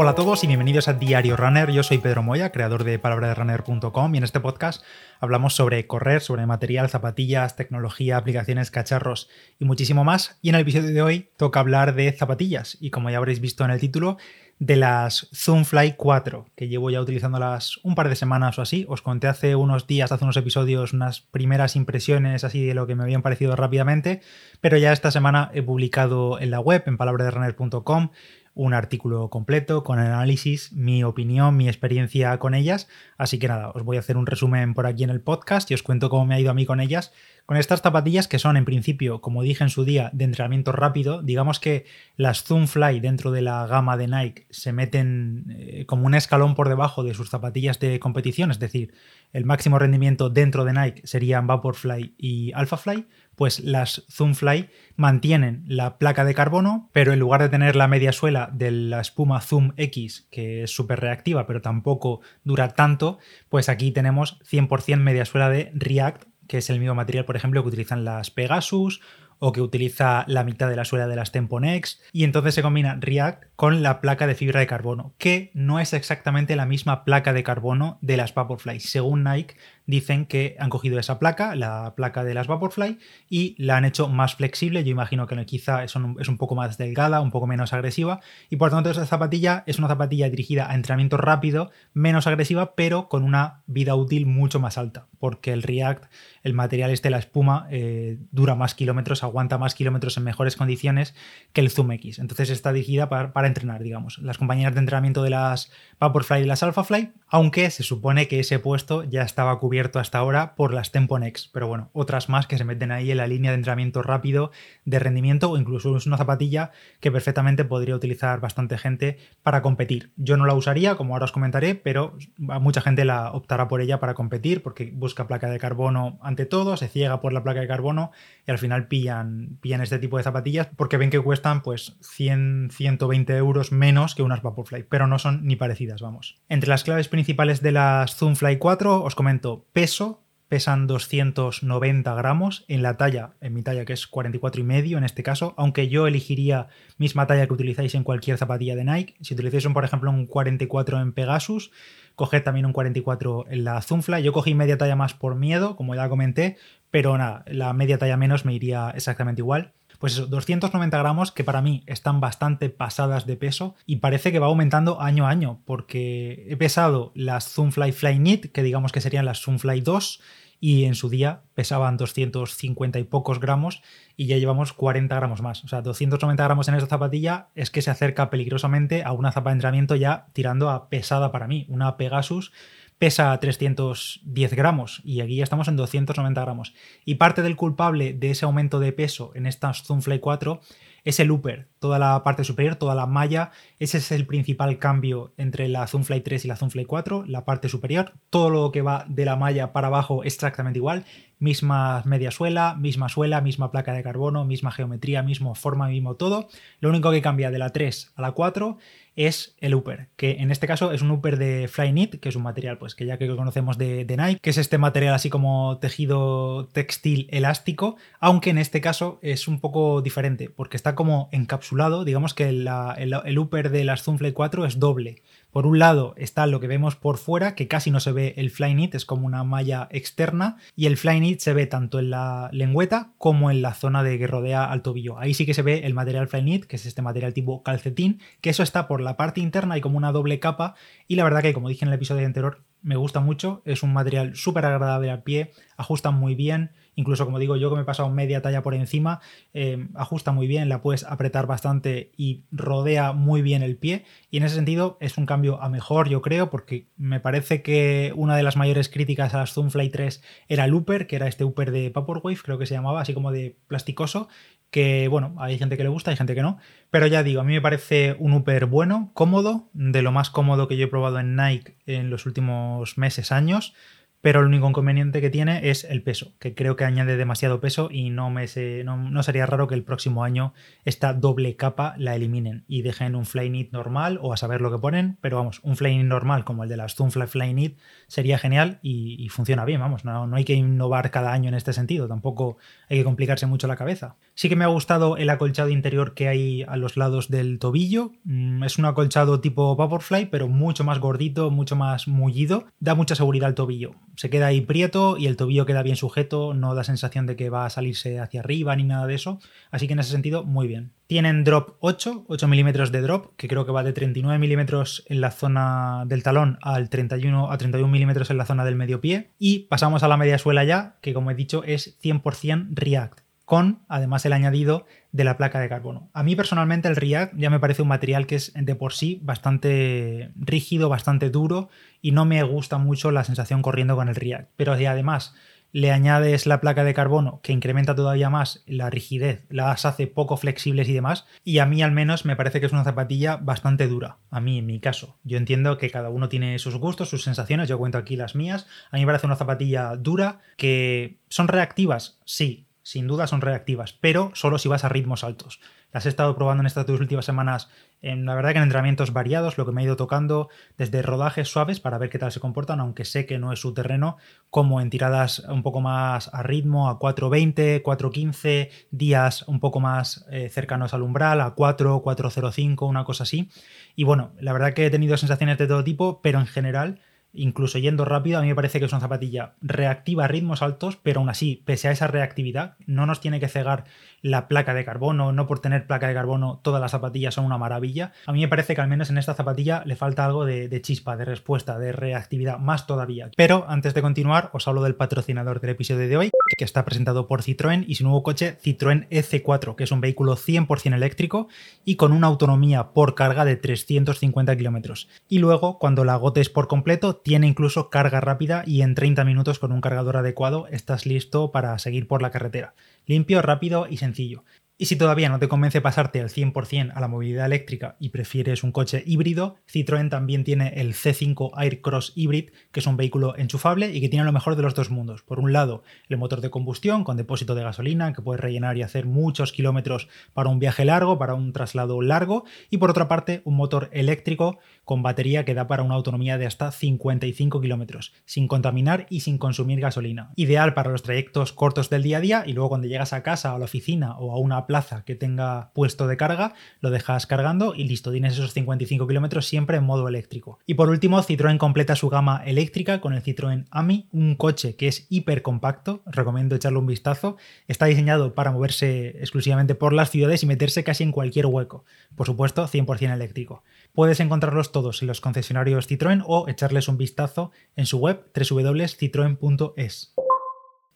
Hola a todos y bienvenidos a Diario Runner. Yo soy Pedro Moya, creador de palabraderunner.com y en este podcast hablamos sobre correr, sobre material, zapatillas, tecnología, aplicaciones, cacharros y muchísimo más. Y en el episodio de hoy toca hablar de zapatillas y como ya habréis visto en el título, de las Zoomfly 4, que llevo ya utilizándolas un par de semanas o así. Os conté hace unos días, hace unos episodios, unas primeras impresiones así de lo que me habían parecido rápidamente, pero ya esta semana he publicado en la web, en palabraderunner.com, un artículo completo con análisis, mi opinión, mi experiencia con ellas. Así que nada, os voy a hacer un resumen por aquí en el podcast y os cuento cómo me ha ido a mí con ellas. Con estas zapatillas que son en principio, como dije en su día, de entrenamiento rápido, digamos que las Zoomfly dentro de la gama de Nike se meten eh, como un escalón por debajo de sus zapatillas de competición, es decir, el máximo rendimiento dentro de Nike serían Vaporfly y Alphafly, pues las Zoomfly mantienen la placa de carbono, pero en lugar de tener la media suela de la espuma Zoom X, que es súper reactiva, pero tampoco dura tanto, pues aquí tenemos 100% media suela de React, que es el mismo material, por ejemplo, que utilizan las Pegasus o que utiliza la mitad de la suela de las Temponex y entonces se combina React con la placa de fibra de carbono, que no es exactamente la misma placa de carbono de las Vaporfly. Según Nike, dicen que han cogido esa placa, la placa de las Vaporfly, y la han hecho más flexible. Yo imagino que quizá es un, poco más delgada, un poco menos agresiva, y por tanto esa zapatilla es una zapatilla dirigida a entrenamiento rápido, menos agresiva, pero con una vida útil mucho más alta, porque el React, el material este, la espuma, eh, dura más kilómetros, aguanta más kilómetros en mejores condiciones que el Zoom X. Entonces está dirigida para, para entrenar, digamos. Las compañías de entrenamiento de las Vaporfly y las Alphafly, aunque se supone que ese puesto ya estaba cubierto hasta ahora por las Temponex, pero bueno, otras más que se meten ahí en la línea de entrenamiento rápido, de rendimiento o incluso es una zapatilla que perfectamente podría utilizar bastante gente para competir. Yo no la usaría, como ahora os comentaré, pero mucha gente la optará por ella para competir porque busca placa de carbono ante todo, se ciega por la placa de carbono y al final pillan, pillan este tipo de zapatillas porque ven que cuestan pues 100, 120 euros menos que unas Vaporfly, pero no son ni parecidas, vamos. Entre las claves principales de las Zoomfly 4 os comento peso, pesan 290 gramos en la talla, en mi talla que es 44 y medio en este caso, aunque yo elegiría misma talla que utilizáis en cualquier zapatilla de Nike. Si utilizáis un, por ejemplo un 44 en Pegasus, coged también un 44 en la Zoomfly. Yo cogí media talla más por miedo, como ya comenté, pero nada, la media talla menos me iría exactamente igual. Pues eso, 290 gramos que para mí están bastante pasadas de peso y parece que va aumentando año a año porque he pesado las Zoomfly Flyknit, que digamos que serían las Zoomfly 2 y en su día pesaban 250 y pocos gramos y ya llevamos 40 gramos más. O sea, 290 gramos en esta zapatilla es que se acerca peligrosamente a una zapa de entrenamiento ya tirando a pesada para mí, una Pegasus pesa 310 gramos y aquí ya estamos en 290 gramos. Y parte del culpable de ese aumento de peso en esta Zoomfly 4 es el upper, toda la parte superior, toda la malla. Ese es el principal cambio entre la Zoomfly 3 y la Zoomfly 4, la parte superior. Todo lo que va de la malla para abajo es exactamente igual. Misma media suela, misma suela, misma placa de carbono, misma geometría, mismo forma, mismo todo. Lo único que cambia de la 3 a la 4 es el upper, que en este caso es un upper de Flyknit, que es un material pues que ya que conocemos de, Nike, que es este material así como tejido textil elástico, aunque en este caso es un poco diferente, porque está como encapsulado, digamos que el, el upper de las Zoomfly 4 es doble. Por un lado está lo que vemos por fuera, que casi no se ve el Flyknit, es como una malla externa, y el Flyknit se ve tanto en la lengüeta como en la zona de que rodea al tobillo. Ahí sí que se ve el material Flyknit, que es este material tipo calcetín, que eso está por la parte interna y como una doble capa, y la verdad que como dije en el episodio anterior, me gusta mucho, es un material súper agradable al pie, ajusta muy bien, incluso como digo yo que me he pasado media talla por encima, eh, ajusta muy bien, la puedes apretar bastante y rodea muy bien el pie y en ese sentido es un cambio a mejor yo creo porque me parece que una de las mayores críticas a las Zoomfly 3 era el que era este upper de Vaporwave creo que se llamaba, así como de plasticoso que bueno, hay gente que le gusta, hay gente que no, pero ya digo, a mí me parece un Upper bueno, cómodo, de lo más cómodo que yo he probado en Nike en los últimos meses, años, pero el único inconveniente que tiene es el peso, que creo que añade demasiado peso y no, me no, sería raro que el próximo año esta doble capa la eliminen y dejen un Flyknit normal o a saber lo que ponen, pero vamos, un Flyknit normal como el de las Zoomfly Flyknit sería genial y, funciona bien, vamos, no, no hay que innovar cada año en este sentido, tampoco hay que complicarse mucho la cabeza. Sí que me ha gustado el acolchado interior que hay a los lados del tobillo. Mm, es un acolchado tipo Vaporfly, pero mucho más gordito, mucho más mullido. Da mucha seguridad al tobillo. Se queda ahí prieto y el tobillo queda bien sujeto, no da sensación de que va a salirse hacia arriba ni nada de eso. Así que en ese sentido, muy bien. Tienen drop 8, 8 milímetros de drop, que creo que va de 39 milímetros en la zona del talón al 31 a 31 milímetros en la zona del medio pie. Y pasamos a la media suela ya, que como he dicho es 100% React con además el añadido de la placa de carbono. A mí personalmente el React ya me parece un material que es de por sí bastante rígido, bastante duro y no me gusta mucho la sensación corriendo con el React. Pero si además le añades la placa de carbono que incrementa todavía más la rigidez, las hace poco flexibles y demás, y a mí al menos me parece que es una zapatilla bastante dura, a mí en mi caso. Yo entiendo que cada uno tiene sus gustos, sus sensaciones, yo cuento aquí las mías, a mí me parece una zapatilla dura que son reactivas, sí, sin duda son reactivas, pero solo si vas a ritmos altos. Las he estado probando en estas dos últimas semanas, en, la verdad que en entrenamientos variados, lo que me ha ido tocando, desde rodajes suaves para ver qué tal se comportan, aunque sé que no es su terreno, como en tiradas un poco más a ritmo, a 4.20, 4.15, días un poco más eh, cercanos al umbral, a 4, 4.05, una cosa así. Y bueno, la verdad que he tenido sensaciones de todo tipo, pero en general incluso yendo rápido, a mí me parece que es una zapatilla reactiva a ritmos altos, pero aún así, pese a esa reactividad, no nos tiene que cegar la placa de carbono, no por tener placa de carbono todas las zapatillas son una maravilla. A mí me parece que al menos en esta zapatilla le falta algo de, chispa, de respuesta, de reactividad, más todavía. Pero antes de continuar, os hablo del patrocinador del episodio de hoy, que está presentado por Citroën y su nuevo coche Citroën EC4, que es un vehículo 100% eléctrico y con una autonomía por carga de 350 kilómetros. Y luego, cuando la agotes por completo, tiene incluso carga rápida y en 30 minutos con un cargador adecuado estás listo para seguir por la carretera. Limpio, rápido y sencillo. Y si todavía no te convence pasarte al 100% a la movilidad eléctrica y prefieres un coche híbrido, Citroën también tiene el C5 Aircross Hybrid, que es un vehículo enchufable y que tiene lo mejor de los dos mundos. Por un lado, el motor de combustión con depósito de gasolina, que puedes rellenar y hacer muchos kilómetros para un viaje largo, para un traslado largo, y por otra parte, un motor eléctrico con batería que da para una autonomía de hasta 55 kilómetros, sin contaminar y sin consumir gasolina. Ideal para los trayectos cortos del día a día y luego cuando llegas a casa a la oficina o a una plaza que tenga puesto de carga, lo dejas cargando y listo, tienes esos 55 kilómetros siempre en modo eléctrico. Y por último, Citroën completa su gama eléctrica con el Citroën AMI, un coche que es hiper compacto, recomiendo echarle un vistazo, está diseñado para moverse exclusivamente por las ciudades y meterse casi en cualquier hueco, por supuesto 100% eléctrico. Puedes encontrarlos todos en los concesionarios Citroën o echarles un vistazo en su web www.citroen.es.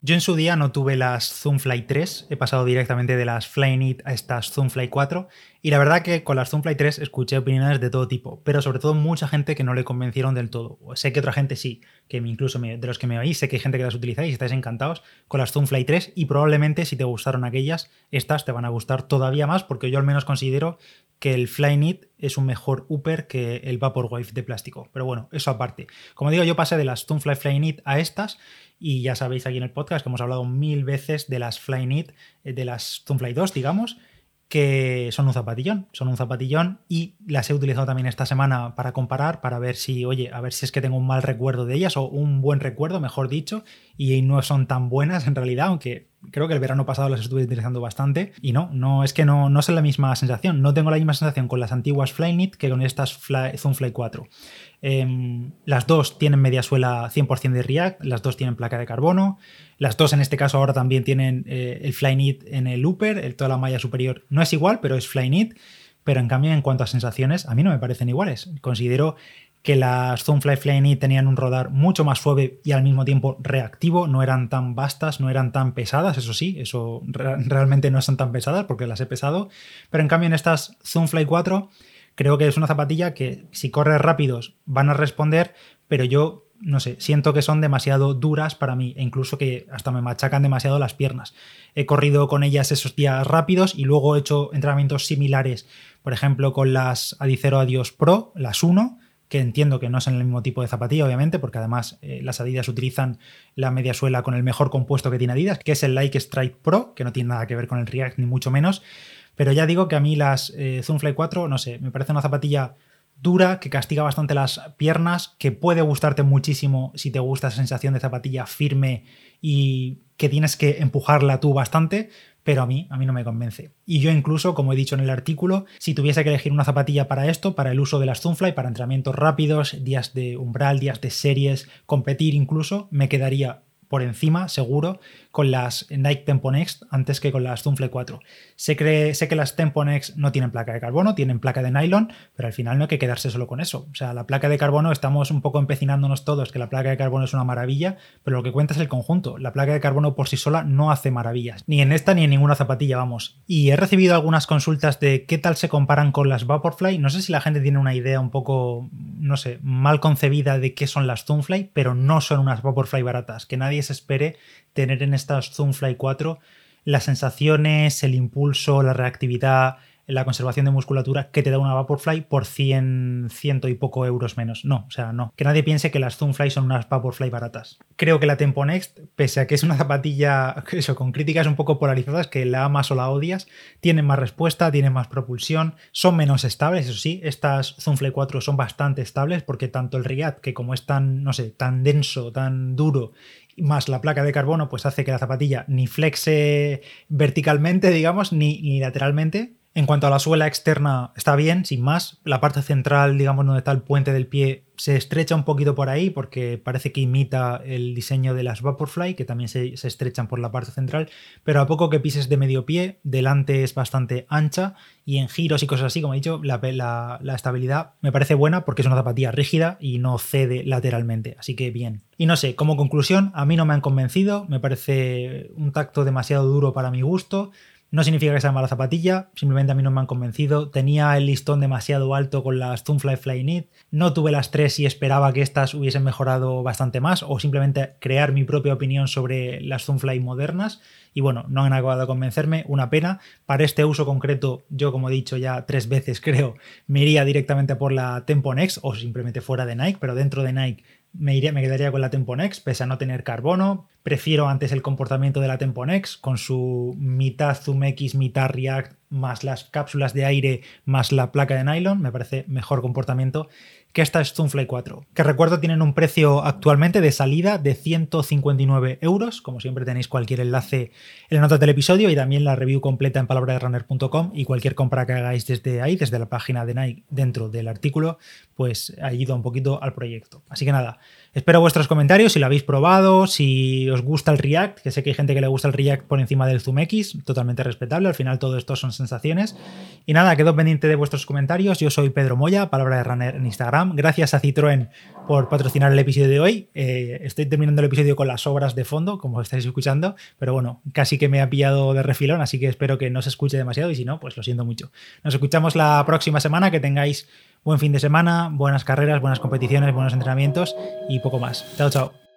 Yo en su día no tuve las Zoomfly 3, he pasado directamente de las Flyknit a estas Zoomfly 4 y la verdad que con las Zoomfly 3 escuché opiniones de todo tipo, pero sobre todo mucha gente que no le convencieron del todo. Sé que otra gente sí, que incluso de los que me oís, sé que hay gente que las utilizáis y estáis encantados con las Zoomfly 3 y probablemente si te gustaron aquellas, estas te van a gustar todavía más porque yo al menos considero que el Flyknit es un mejor upper que el Vaporwave de plástico. Pero bueno, eso aparte. Como digo, yo pasé de las Zoomfly Flyknit a estas y ya sabéis aquí en el podcast que hemos hablado mil veces de las Flyknit, eh, de las Zoomfly 2, digamos, que son un zapatillón, son un zapatillón y las he utilizado también esta semana para comparar, para ver si, oye, a ver si es que tengo un mal recuerdo de ellas o un buen recuerdo, mejor dicho, y no son tan buenas en realidad, aunque creo que el verano pasado las estuve utilizando bastante y no, no es que no, no la misma sensación, no tengo la misma sensación con las antiguas Flyknit que con estas Fly, Zoomfly 4. Em, las dos tienen media suela 100% de React, las dos tienen placa de carbono, las dos en este caso ahora también tienen eh, el Flyknit en el upper, el, toda la malla superior no es igual, pero es Flyknit, pero en cambio en cuanto a sensaciones a mí no me parecen iguales. Considero que las Zoomfly Flyknit tenían un rodar mucho más suave y al mismo tiempo reactivo, no eran tan vastas, no eran tan pesadas, eso sí, eso realmente no son tan pesadas porque las he pesado, pero en cambio en estas Zoomfly 4 creo que es una zapatilla que si corres rápidos van a responder, pero yo no sé, siento que son demasiado duras para mí e incluso que hasta me machacan demasiado las piernas. He corrido con ellas esos días rápidos y luego he hecho entrenamientos similares, por ejemplo, con las Adicero Adios Pro, las 1, que entiendo que no son el mismo tipo de zapatilla, obviamente, porque además eh, las Adidas utilizan la media suela con el mejor compuesto que tiene Adidas, que es el Like Strike Pro, que no tiene nada que ver con el React ni mucho menos. Pero ya digo que a mí las eh, Zoomfly 4, no sé, me parece una zapatilla dura, que castiga bastante las piernas, que puede gustarte muchísimo si te gusta esa sensación de zapatilla firme y que tienes que empujarla tú bastante, pero a mí, a mí no me convence. Y yo incluso, como he dicho en el artículo, si tuviese que elegir una zapatilla para esto, para el uso de las Zoomfly, para entrenamientos rápidos, días de umbral, días de series, competir incluso, me quedaría por encima, seguro, con las Nike Tempo Next antes que con las Zoomfly 4. Sé que, sé que las Tempo Next no tienen placa de carbono, tienen placa de nylon, pero al final no hay que quedarse solo con eso. O sea, la placa de carbono estamos un poco empecinándonos todos que la placa de carbono es una maravilla, pero lo que cuenta es el conjunto. La placa de carbono por sí sola no hace maravillas, ni en esta ni en ninguna zapatilla, vamos. Y he recibido algunas consultas de qué tal se comparan con las Vaporfly. No sé si la gente tiene una idea un poco, no sé, mal concebida de qué son las Zoomfly, pero no son unas Vaporfly baratas. Que nadie se espere tener en estas Zoomfly 4 las sensaciones, el impulso, la reactividad, la conservación de musculatura que te da una Vaporfly por 100, ciento y poco euros menos. No, o sea, no. Que nadie piense que las Zoomfly son unas Vaporfly baratas. Creo que la Tempo Next, pese a que es una zapatilla, eso, con críticas un poco polarizadas, que la amas o la odias, tiene más respuesta, tiene más propulsión, son menos estables, eso sí, estas Zoomfly 4 son bastante estables porque tanto el React, que como es tan, no sé, tan denso, tan duro más la placa de carbono, pues hace que la zapatilla ni flexe verticalmente, digamos, ni, ni lateralmente, en cuanto a la suela externa, está bien, sin más. La parte central, digamos, donde está el puente del pie, se estrecha un poquito por ahí porque parece que imita el diseño de las Vaporfly, que también se, estrechan por la parte central. Pero a poco que pises de medio pie, delante es bastante ancha y en giros y cosas así, como he dicho, la, la estabilidad me parece buena porque es una zapatilla rígida y no cede lateralmente. Así que bien. Y no sé, como conclusión, a mí no me han convencido, me parece un tacto demasiado duro para mi gusto. No significa que sea mala zapatilla, simplemente a mí no me han convencido. Tenía el listón demasiado alto con las Zoomfly Flyknit. No tuve las tres y esperaba que estas hubiesen mejorado bastante más o simplemente crear mi propia opinión sobre las Zoomfly modernas. Y bueno, no han acabado de convencerme, una pena. Para este uso concreto, yo como he dicho ya tres veces creo, me iría directamente por la Tempo Next o simplemente fuera de Nike, pero dentro de Nike me, iría, me quedaría con la Tempo Next, pese a no tener carbono. Prefiero antes el comportamiento de la Tempo Next, con su mitad Zoom X, mitad React, más las cápsulas de aire, más la placa de nylon. Me parece mejor comportamiento que esta es Zoomfly 4, que recuerdo tienen un precio actualmente de salida de 159 euros. Como siempre tenéis cualquier enlace en la nota del episodio y también la review completa en palabraderunner.com y cualquier compra que hagáis desde ahí, desde la página de Nike dentro del artículo, pues ayuda un poquito al proyecto. Así que nada, Espero vuestros comentarios si lo habéis probado, si os gusta el React, que sé que hay gente que le gusta el React por encima del Zoom X, totalmente respetable, al final todo esto son sensaciones. Y nada, quedo pendiente de vuestros comentarios. Yo soy Pedro Moya, palabra de runner en Instagram. Gracias a Citroën por patrocinar el episodio de hoy. Eh, estoy terminando el episodio con las obras de fondo, como estáis escuchando, pero bueno, casi que me ha pillado de refilón, así que espero que no se escuche demasiado y si no, pues lo siento mucho. Nos escuchamos la próxima semana, que tengáis buen fin de semana, buenas carreras, buenas competiciones, buenos entrenamientos y poco más. Chao, chao.